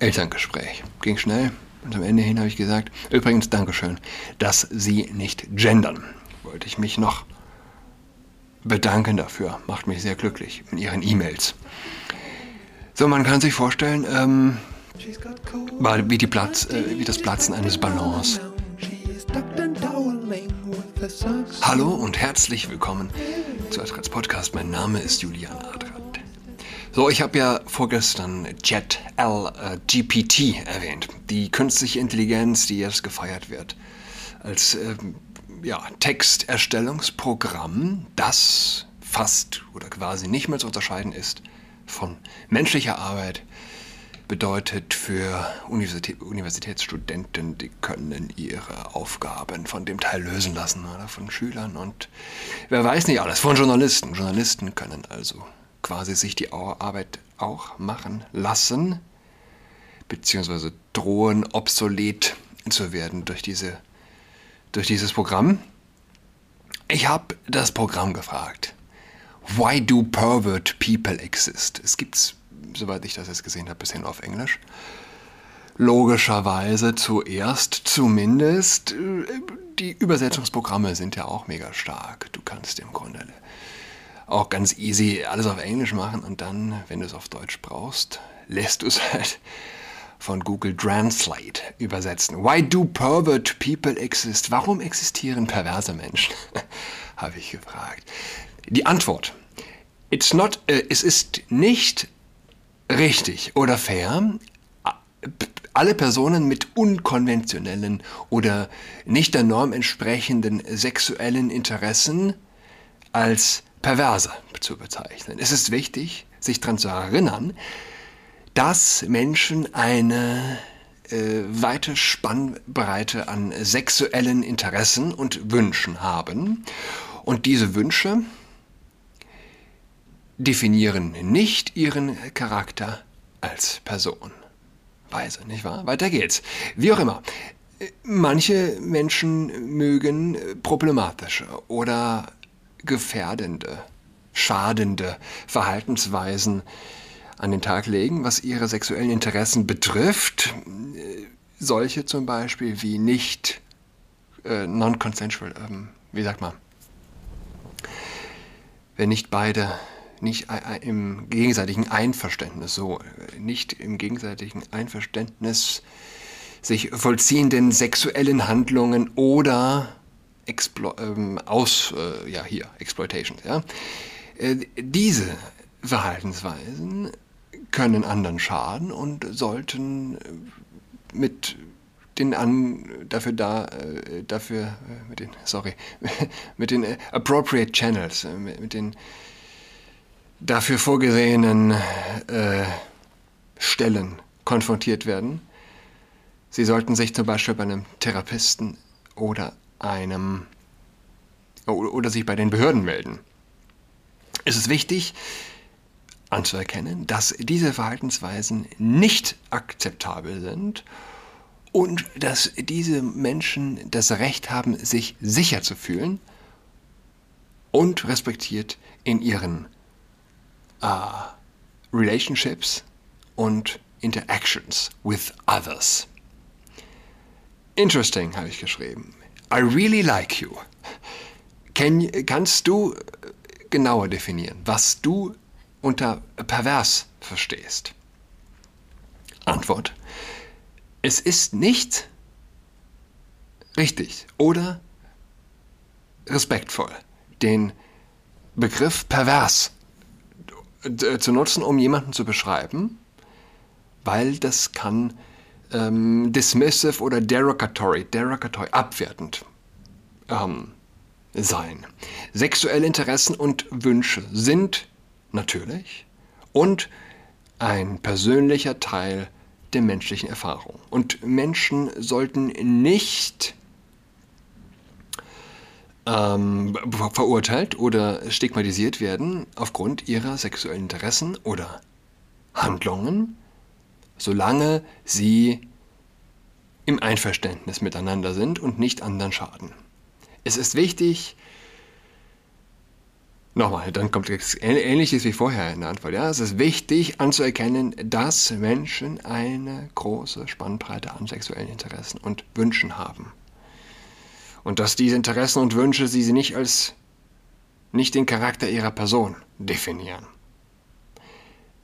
Elterngespräch. Ging schnell und am Ende hin habe ich gesagt, übrigens Dankeschön, dass Sie nicht gendern. Wollte ich mich noch bedanken dafür. Macht mich sehr glücklich in Ihren E-Mails. So, man kann sich vorstellen, ähm, wie, Platz, äh, wie das Platzen eines Ballons. Hallo und herzlich willkommen zu Adrats Podcast. Mein Name ist Julian Adrat. So, ich habe ja vorgestern Jet L äh, GPT erwähnt, die künstliche Intelligenz, die jetzt gefeiert wird als äh, ja, Texterstellungsprogramm, das fast oder quasi nicht mehr zu unterscheiden ist von menschlicher Arbeit bedeutet für Universität, Universitätsstudenten, die können ihre Aufgaben von dem Teil lösen lassen oder von Schülern und wer weiß nicht alles, von Journalisten. Journalisten können also quasi sich die Arbeit auch machen lassen, beziehungsweise drohen obsolet zu werden durch, diese, durch dieses Programm. Ich habe das Programm gefragt. Why do pervert people exist? Es gibt soweit ich das jetzt gesehen habe, bisher nur auf Englisch. Logischerweise zuerst zumindest. Äh, die Übersetzungsprogramme sind ja auch mega stark. Du kannst im Grunde auch ganz easy alles auf Englisch machen und dann, wenn du es auf Deutsch brauchst, lässt du es halt von Google Translate übersetzen. Why do pervert people exist? Warum existieren perverse Menschen? Habe ich gefragt. Die Antwort. It's not, äh, es ist nicht richtig oder fair, alle Personen mit unkonventionellen oder nicht der Norm entsprechenden sexuellen Interessen als perverse zu bezeichnen. Es ist wichtig, sich daran zu erinnern, dass Menschen eine äh, weite Spannbreite an sexuellen Interessen und Wünschen haben. Und diese Wünsche definieren nicht ihren Charakter als Person. Weise, nicht wahr? Weiter geht's. Wie auch immer. Manche Menschen mögen problematische oder gefährdende, schadende Verhaltensweisen an den Tag legen, was ihre sexuellen Interessen betrifft. Solche zum Beispiel wie nicht äh, non-consensual, ähm, wie sagt man, wenn nicht beide nicht im gegenseitigen Einverständnis, so, nicht im gegenseitigen Einverständnis sich vollziehenden sexuellen Handlungen oder Explo ähm, aus, äh, ja, hier, Exploitation, ja. Äh, diese Verhaltensweisen können anderen schaden und sollten äh, mit den an, dafür da, äh, dafür, äh, mit den, sorry, mit den appropriate channels, mit, mit den dafür vorgesehenen äh, Stellen konfrontiert werden. Sie sollten sich zum Beispiel bei einem Therapisten oder einem oder sich bei den Behörden melden. Es ist wichtig anzuerkennen, dass diese Verhaltensweisen nicht akzeptabel sind und dass diese Menschen das Recht haben, sich sicher zu fühlen und respektiert in ihren uh, relationships und interactions with others. Interesting, habe ich geschrieben. I really like you. Can, kannst du genauer definieren, was du unter pervers verstehst? Antwort. Es ist nicht richtig oder respektvoll, den Begriff pervers äh, zu nutzen, um jemanden zu beschreiben, weil das kann ähm, dismissive oder derogatory, derogatory, abwertend ähm, sein. Sexuelle Interessen und Wünsche sind natürlich und ein persönlicher Teil der menschlichen Erfahrung. Und Menschen sollten nicht ähm, verurteilt oder stigmatisiert werden aufgrund ihrer sexuellen Interessen oder Handlungen, solange sie im Einverständnis miteinander sind und nicht anderen schaden. Es ist wichtig, Nochmal, dann kommt ähnliches wie vorher in der Antwort. Ja, es ist wichtig anzuerkennen, dass Menschen eine große Spannbreite an sexuellen Interessen und Wünschen haben. Und dass diese Interessen und Wünsche sie nicht als nicht den Charakter ihrer Person definieren.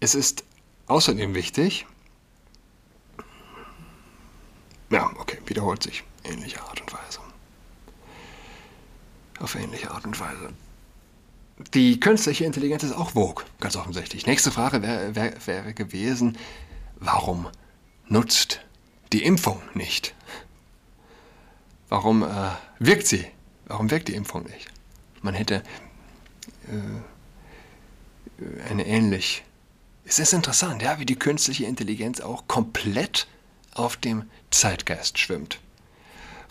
Es ist außerdem wichtig, ja, okay, wiederholt sich, ähnliche Art und Weise. Auf ähnliche Art und Weise. Die künstliche Intelligenz ist auch Vogue, ganz offensichtlich. Nächste Frage wäre wär, wär gewesen, warum nutzt die Impfung nicht? Warum äh, wirkt sie? Warum wirkt die Impfung nicht? Man hätte äh, eine ähnlich. Es ist interessant, ja, wie die künstliche Intelligenz auch komplett auf dem Zeitgeist schwimmt.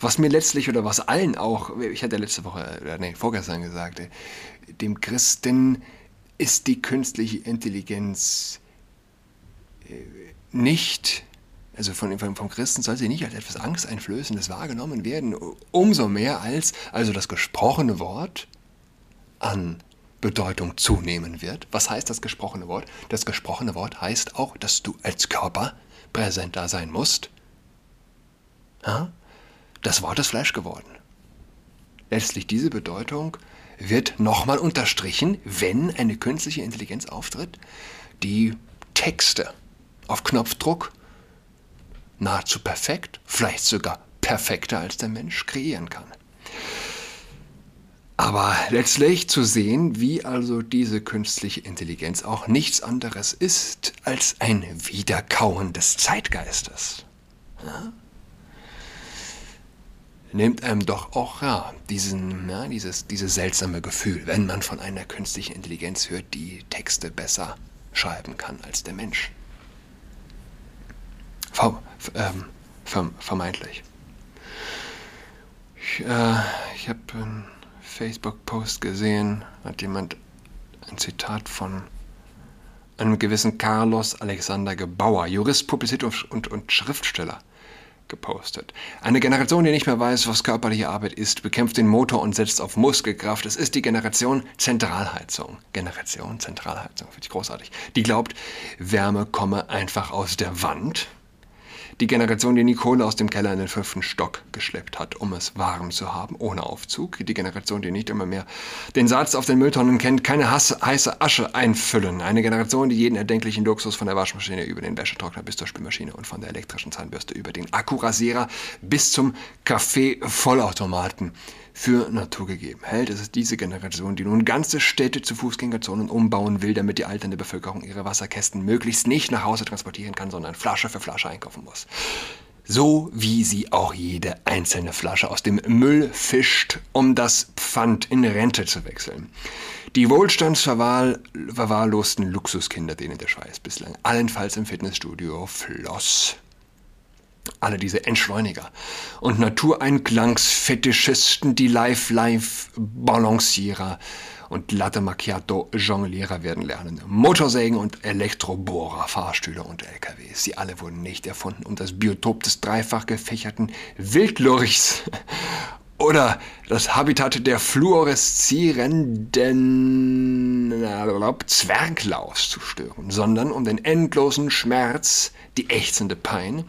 Was mir letztlich oder was allen auch, ich hatte letzte Woche, oder nee, vorgestern gesagt, dem Christen ist die künstliche Intelligenz äh, nicht, also von, vom Christen soll sie nicht als etwas Angsteinflößendes wahrgenommen werden, umso mehr als also das gesprochene Wort an Bedeutung zunehmen wird. Was heißt das gesprochene Wort? Das gesprochene Wort heißt auch, dass du als Körper präsent da sein musst. Das Wort ist Fleisch geworden. Letztlich diese Bedeutung wird nochmal unterstrichen, wenn eine künstliche Intelligenz auftritt, die Texte auf Knopfdruck nahezu perfekt, vielleicht sogar perfekter als der Mensch kreieren kann. Aber letztlich zu sehen, wie also diese künstliche Intelligenz auch nichts anderes ist als ein Wiederkauen des Zeitgeistes. Ja? nimmt einem doch auch ja, diesen, ja, dieses, dieses seltsame Gefühl, wenn man von einer künstlichen Intelligenz hört, die Texte besser schreiben kann als der Mensch. Ver, ähm, ver, vermeintlich. Ich, äh, ich habe einen Facebook-Post gesehen, hat jemand ein Zitat von einem gewissen Carlos Alexander Gebauer, Jurist, Publizist und, und, Schriftsteller, gepostet. Eine Generation, die nicht mehr weiß, was körperliche Arbeit ist, bekämpft den Motor und setzt auf Muskelkraft. Es ist die Generation Zentralheizung. Generation Zentralheizung, finde ich großartig. Die glaubt, Wärme komme einfach aus der Wand die Generation, die Nicole aus dem Keller in den fünften Stock geschleppt hat, um es warm zu haben, ohne Aufzug. Die Generation, die nicht immer mehr den Satz auf den Mülltonnen kennt, keine heiße Asche einfüllen. Eine Generation, die jeden erdenklichen Luxus von der Waschmaschine über den Wäschetrockner bis zur Spülmaschine und von der elektrischen Zahnbürste über den Akkurasierer bis zum Kaffee-Vollautomaten für Natur gegeben hält. Es ist diese Generation, die nun ganze Städte zu Fußgängerzonen umbauen will, damit die alternde Bevölkerung ihre Wasserkästen möglichst nicht nach Hause transportieren kann, sondern Flasche für Flasche einkaufen muss. So wie sie auch jede einzelne Flasche aus dem Müll fischt, um das Pfand in Rente zu wechseln. Die wohlstandsverwahrlosten Luxuskinder, denen der Schweiß bislang allenfalls im Fitnessstudio floss alle diese Entschleuniger und Natureinklangsfetischisten, die Live-Live-Balancierer und Latte Macchiato-Jonglierer werden lernen. Motorsägen und Elektrobohrer, Fahrstühle und LKWs. Sie alle wurden nicht erfunden, um das Biotop des dreifach gefächerten Wildlurchs oder das Habitat der fluoreszierenden Zwerglaus zu stören, sondern um den endlosen Schmerz, die ächzende Pein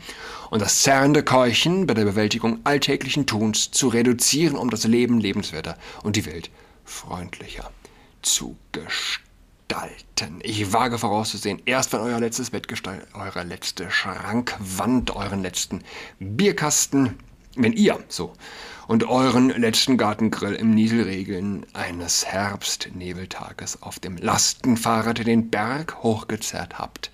und das zerrende Keuchen bei der Bewältigung alltäglichen Tuns zu reduzieren, um das Leben lebenswerter und die Welt freundlicher zu gestalten. Ich wage vorauszusehen, erst wenn euer letztes Bett gestaltet, eure letzte Schrankwand, euren letzten Bierkasten, wenn ihr so und euren letzten Gartengrill im Nieselregeln eines Herbstnebeltages auf dem Lastenfahrrad den Berg hochgezerrt habt,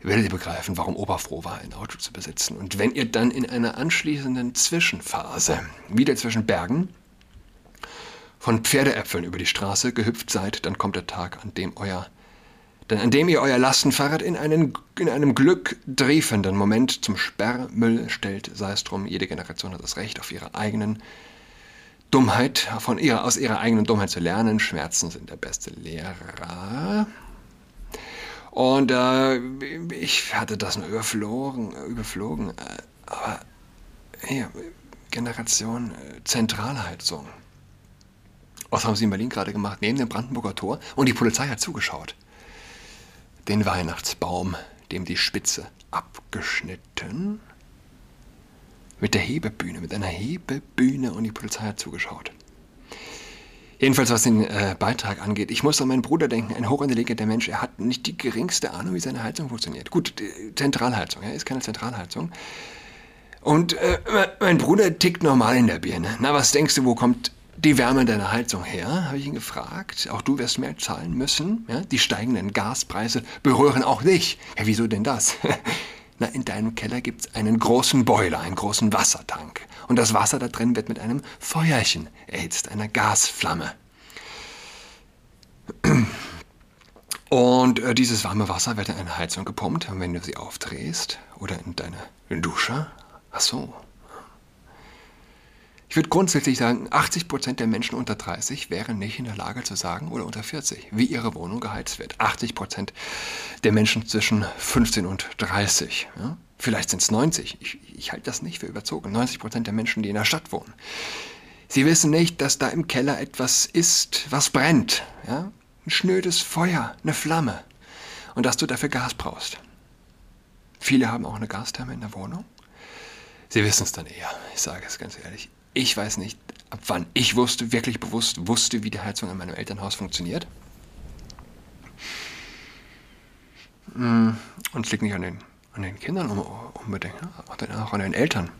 werdet ihr begreifen, warum Opa froh war, ein Auto zu besitzen. Und wenn ihr dann in einer anschließenden Zwischenphase wieder zwischen Bergen von Pferdeäpfeln über die Straße gehüpft seid, dann kommt der Tag, an dem euer denn an dem ihr euer Lastenfahrrad in, einen, in einem glücktriefenden Moment zum Sperrmüll stellt, sei es drum, jede Generation hat das Recht, auf ihre eigenen Dummheit, von ihrer, aus ihrer eigenen Dummheit zu lernen. Schmerzen sind der beste Lehrer. Und äh, ich hatte das nur überflogen, überflogen. Äh, aber ja, Generation äh, Zentralheizung. Was haben sie in Berlin gerade gemacht? Neben dem Brandenburger Tor und die Polizei hat zugeschaut. Den Weihnachtsbaum, dem die Spitze abgeschnitten. Mit der Hebebühne, mit einer Hebebühne und die Polizei hat zugeschaut. Jedenfalls, was den äh, Beitrag angeht, ich muss an meinen Bruder denken, ein hochintelligenter Mensch, er hat nicht die geringste Ahnung, wie seine Heizung funktioniert. Gut, Zentralheizung, er ist keine Zentralheizung. Und äh, mein Bruder tickt normal in der Birne. Na, was denkst du, wo kommt die Wärme deiner Heizung her? Habe ich ihn gefragt. Auch du wirst mehr zahlen müssen. Ja? Die steigenden Gaspreise berühren auch dich. Ja, wieso denn das? Na, in deinem Keller gibt es einen großen Boiler, einen großen Wassertank. Und das Wasser da drin wird mit einem Feuerchen erhitzt, einer Gasflamme. Und äh, dieses warme Wasser wird in eine Heizung gepumpt, wenn du sie aufdrehst oder in deine Dusche Ach so. Ich würde grundsätzlich sagen, 80% der Menschen unter 30 wären nicht in der Lage zu sagen, oder unter 40, wie ihre Wohnung geheizt wird. 80% der Menschen zwischen 15 und 30. Ja? Vielleicht sind es 90. Ich, ich halte das nicht für überzogen. 90% der Menschen, die in der Stadt wohnen. Sie wissen nicht, dass da im Keller etwas ist, was brennt. Ja? Ein schnödes Feuer, eine Flamme. Und dass du dafür Gas brauchst. Viele haben auch eine Gastherme in der Wohnung. Sie wissen es dann eher. Ich sage es ganz ehrlich. Ich weiß nicht, ab wann ich wusste, wirklich bewusst wusste, wie die Heizung in meinem Elternhaus funktioniert. Mm, und es liegt nicht an den, an den Kindern unbedingt, auch an den Eltern.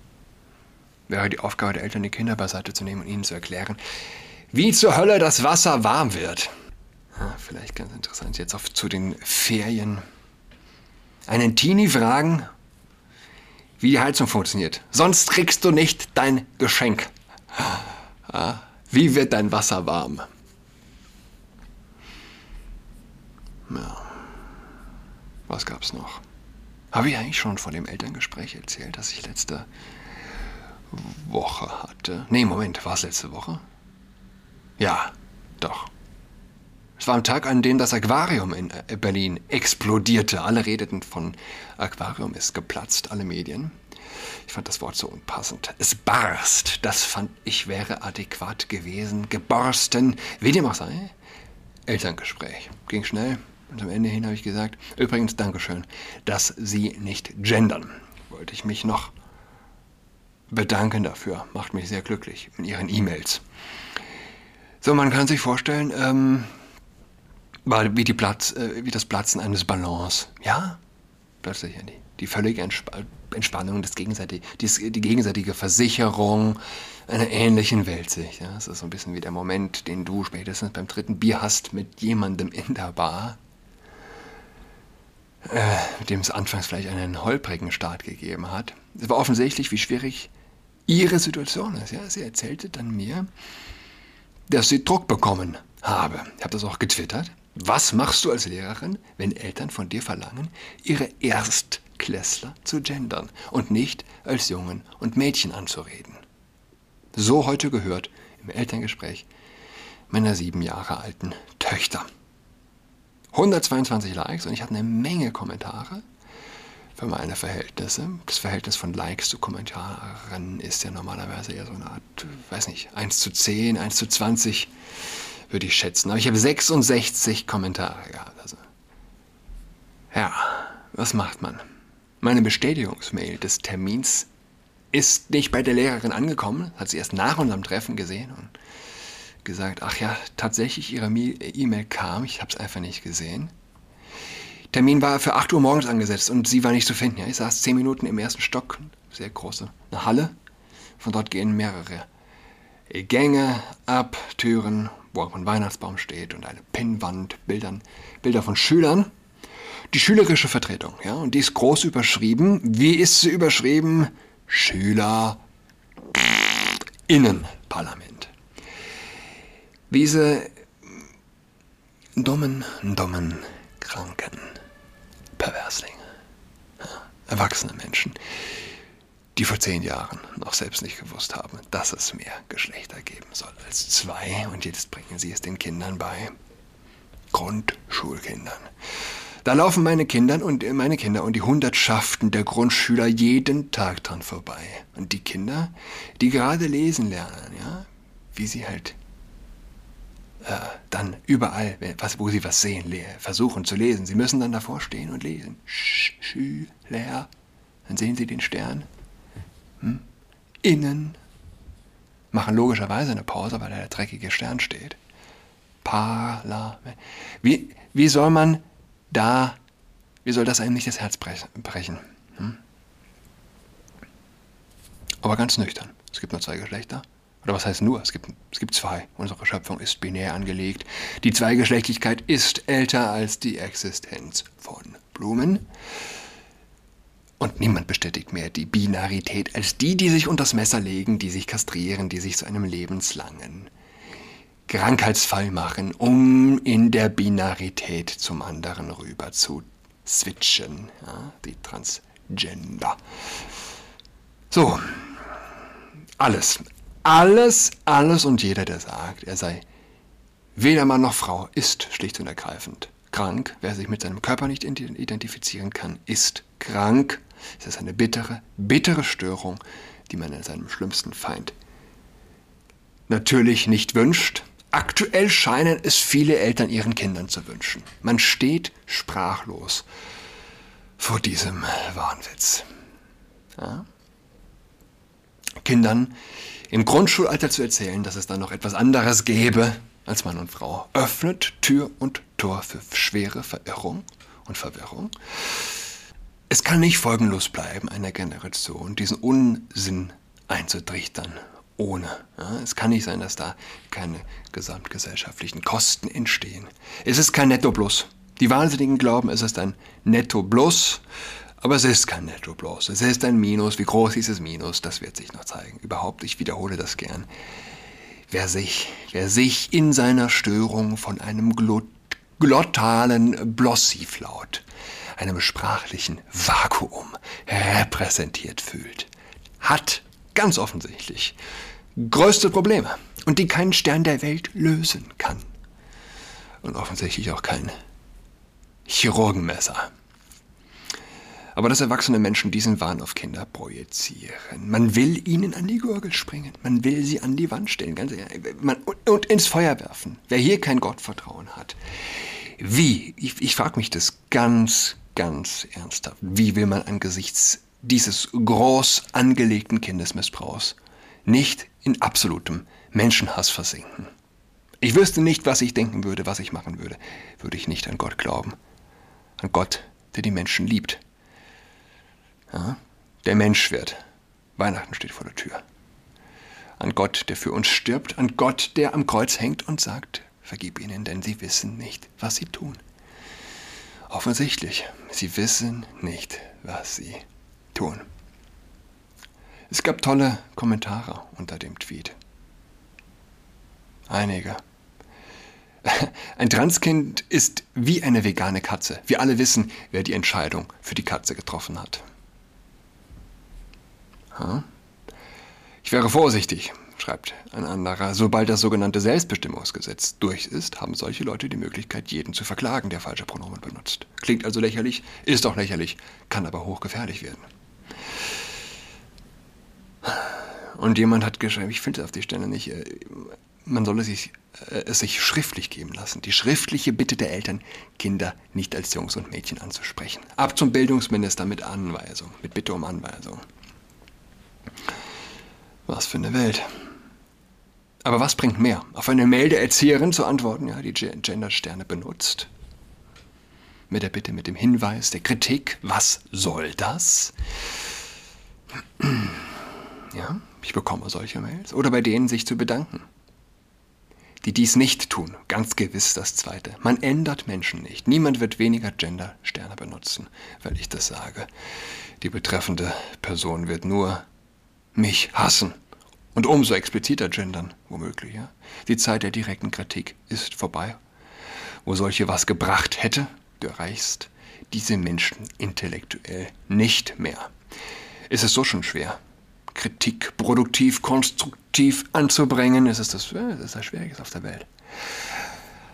Wäre die Aufgabe der Eltern, die Kinder beiseite zu nehmen und ihnen zu erklären, wie zur Hölle das Wasser warm wird. Ja, vielleicht ganz interessant jetzt auf zu den Ferien. Einen Teenie fragen, wie die Heizung funktioniert. Sonst kriegst du nicht dein Geschenk. Wie wird dein Wasser warm? Ja. Was gab's noch? Habe ich eigentlich schon von dem Elterngespräch erzählt, das ich letzte Woche hatte? Nee, Moment, war es letzte Woche? Ja, doch. Es war am Tag, an dem das Aquarium in äh, Berlin explodierte. Alle redeten von Aquarium ist geplatzt, alle Medien. Ich fand das Wort so unpassend. Es barst, das fand ich wäre adäquat gewesen. Geborsten, wie dem auch sei. Elterngespräch. Ging schnell. Und am Ende hin habe ich gesagt, übrigens Dankeschön, dass Sie nicht gendern. Wollte ich mich noch bedanken dafür. Macht mich sehr glücklich in Ihren E-Mails. So, man kann sich vorstellen, ähm, war wie, die Platz, äh, wie das Platzen eines Ballons. Ja, plötzlich die, die völlige Entsp Entspannung, das gegenseitige, die, die, gegenseitige Versicherung einer ähnlichen Weltsicht. Ja, das ist so ein bisschen wie der Moment, den du spätestens beim dritten Bier hast mit jemandem in der Bar, äh, mit dem es anfangs vielleicht einen holprigen Start gegeben hat. Es war offensichtlich, wie schwierig ihre Situation ist. Ja, sie erzählte dann mir, dass sie Druck bekommen habe. Ich habe das auch getwittert. Was machst du als Lehrerin, wenn Eltern von dir verlangen, ihre Erstklässler zu gendern und nicht als Jungen und Mädchen anzureden? So heute gehört im Elterngespräch meiner sieben Jahre alten Töchter. 122 Likes und ich hatte eine Menge Kommentare für meine Verhältnisse. Das Verhältnis von Likes zu Kommentaren ist ja normalerweise eher so eine Art, weiß nicht, 1 zu 10, 1 zu 20 würde ich schätzen. Aber ich habe 66 Kommentare gehabt. Also. Ja, was macht man? Meine Bestätigungsmail des Termins ist nicht bei der Lehrerin angekommen, hat sie erst nach unserem Treffen gesehen und gesagt, ach ja, tatsächlich, ihre E-Mail kam, ich habe es einfach nicht gesehen. Termin war für 8 Uhr morgens angesetzt und sie war nicht zu finden. Ja, ich saß 10 Minuten im ersten Stock, sehr große, eine Halle. Von dort gehen mehrere Gänge ab, Türen, wo auch ein Weihnachtsbaum steht und eine Pinnwand, Bildern, Bilder von Schülern. Die schülerische Vertretung, ja, und die ist groß überschrieben. Wie ist sie überschrieben? Schüler Innenparlament. Diese dummen, dummen, kranken Perverslinge. Ja, erwachsene Menschen, die vor zehn Jahren noch selbst nicht gewusst haben, dass es mehr Geschlechter geben soll als zwei und jetzt bringen sie es den Kindern bei. Grundschulkindern. Da laufen meine Kinder und meine Kinder und die Hundertschaften der Grundschüler jeden Tag dran vorbei. Und die Kinder, die gerade lesen lernen, ja, wie sie halt äh, dann überall, was, wo sie was sehen, versuchen zu lesen. Sie müssen dann davor stehen und lesen. Schüler. Dann sehen sie den Stern. Innen. Machen logischerweise eine Pause, weil da der dreckige Stern steht. Parlament. Wie, wie soll man da, wie soll das einem nicht das Herz brechen? Hm? Aber ganz nüchtern. Es gibt nur zwei Geschlechter. Oder was heißt nur? Es gibt, es gibt zwei. Unsere Schöpfung ist binär angelegt. Die Zweigeschlechtlichkeit ist älter als die Existenz von Blumen. Und niemand bestätigt mehr die Binarität als die, die sich unters Messer legen, die sich kastrieren, die sich zu einem lebenslangen Krankheitsfall machen, um in der Binarität zum anderen rüber zu switchen. Ja, die Transgender. So, alles, alles, alles und jeder, der sagt, er sei weder Mann noch Frau, ist schlicht und ergreifend krank. Wer sich mit seinem Körper nicht identifizieren kann, ist krank. Es ist eine bittere, bittere Störung, die man in seinem schlimmsten Feind natürlich nicht wünscht. Aktuell scheinen es viele Eltern ihren Kindern zu wünschen. Man steht sprachlos vor diesem Wahnwitz. Ja? Kindern im Grundschulalter zu erzählen, dass es da noch etwas anderes gäbe als Mann und Frau, öffnet Tür und Tor für schwere Verirrung und Verwirrung. Es kann nicht folgenlos bleiben, einer Generation diesen Unsinn einzutrichtern, ohne. Ja, es kann nicht sein, dass da keine gesamtgesellschaftlichen Kosten entstehen. Es ist kein Netto Plus. Die Wahnsinnigen glauben, es ist ein Netto Plus, aber es ist kein Netto bloß. Es ist ein Minus. Wie groß dieses Minus, das wird sich noch zeigen. Überhaupt, ich wiederhole das gern. Wer sich, wer sich in seiner Störung von einem glottalen Blossivlaut, einem sprachlichen Vakuum repräsentiert fühlt, hat ganz offensichtlich größte Probleme und die kein Stern der Welt lösen kann. Und offensichtlich auch kein Chirurgenmesser aber dass erwachsene Menschen diesen Wahn auf Kinder projizieren. Man will ihnen an die Gurgel springen, man will sie an die Wand stellen ganz ehrlich, man, und, und, ins Feuer werfen. Wer hier kein Gottvertrauen hat, wie, ich, ich frage mich das ganz, ganz ernsthaft, wie will man angesichts dieses groß angelegten Kindesmissbrauchs nicht in absolutem Menschenhass versinken? Ich wüsste nicht, was ich denken würde, was ich machen würde, würde ich nicht an Gott glauben. An Gott, der die Menschen liebt ja, der Mensch wird. Weihnachten steht vor der Tür. An Gott, der für uns stirbt, an Gott, der am Kreuz hängt und sagt, vergib ihnen, denn sie wissen nicht, was sie tun. Offensichtlich, sie wissen nicht, was sie tun. Es gab tolle Kommentare unter dem Tweet. Einige. Ein Transkind ist wie eine vegane Katze. Wir alle wissen, wer die Entscheidung für die Katze getroffen hat. Ich wäre vorsichtig, schreibt ein anderer. Sobald das sogenannte Selbstbestimmungsgesetz durch ist, haben solche Leute die Möglichkeit, jeden zu verklagen, der falsche Pronomen benutzt. Klingt also lächerlich, ist auch lächerlich, kann aber hochgefährlich werden. Und jemand hat geschrieben, ich finde es auf die Stelle nicht, äh, man solle sich, äh, es sich schriftlich geben lassen. Die schriftliche Bitte der Eltern, Kinder nicht als Jungs und Mädchen anzusprechen. Ab zum Bildungsminister mit Anweisung, mit Bitte um Anweisung. Was für eine Welt. Aber was bringt mehr? Auf eine Mail der Erzieherin zu antworten, ja, die Gendersterne benutzt. Mit der Bitte, mit dem Hinweis, der Kritik, was soll das? Ja, ich bekomme solche Mails. Oder bei denen sich zu bedanken. Die dies nicht tun, ganz gewiss das Zweite. Man ändert Menschen nicht. Niemand wird weniger Gendersterne benutzen, weil ich das sage. Die betreffende Person wird nur mich hassen. Und umso expliziter gendern, womöglich. Ja? Die Zeit der direkten Kritik ist vorbei. Wo solche was gebracht hätte, du erreichst diese Menschen intellektuell nicht mehr. Ist es so schon schwer, Kritik produktiv, konstruktiv anzubringen? Ist es das, ist das Schwierigste auf der Welt.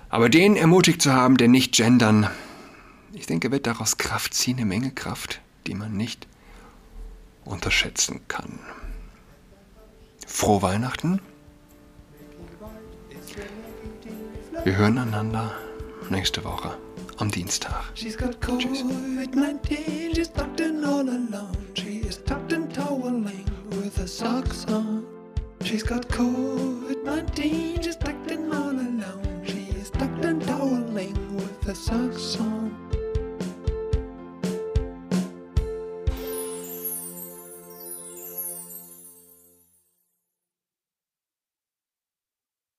Aber den ermutigt zu haben, der nicht gendern, ich denke, wird daraus Kraft ziehen, eine Menge Kraft, die man nicht unterschätzen kann. Frohe Weihnachten. Wir hören einander nächste Woche am Dienstag. She's got COVID-19, she's tucked in all alone. She is tucked in toweling with her socks on. She's got COVID-19, she's tucked in all alone. She is tucked in toweling with her socks on.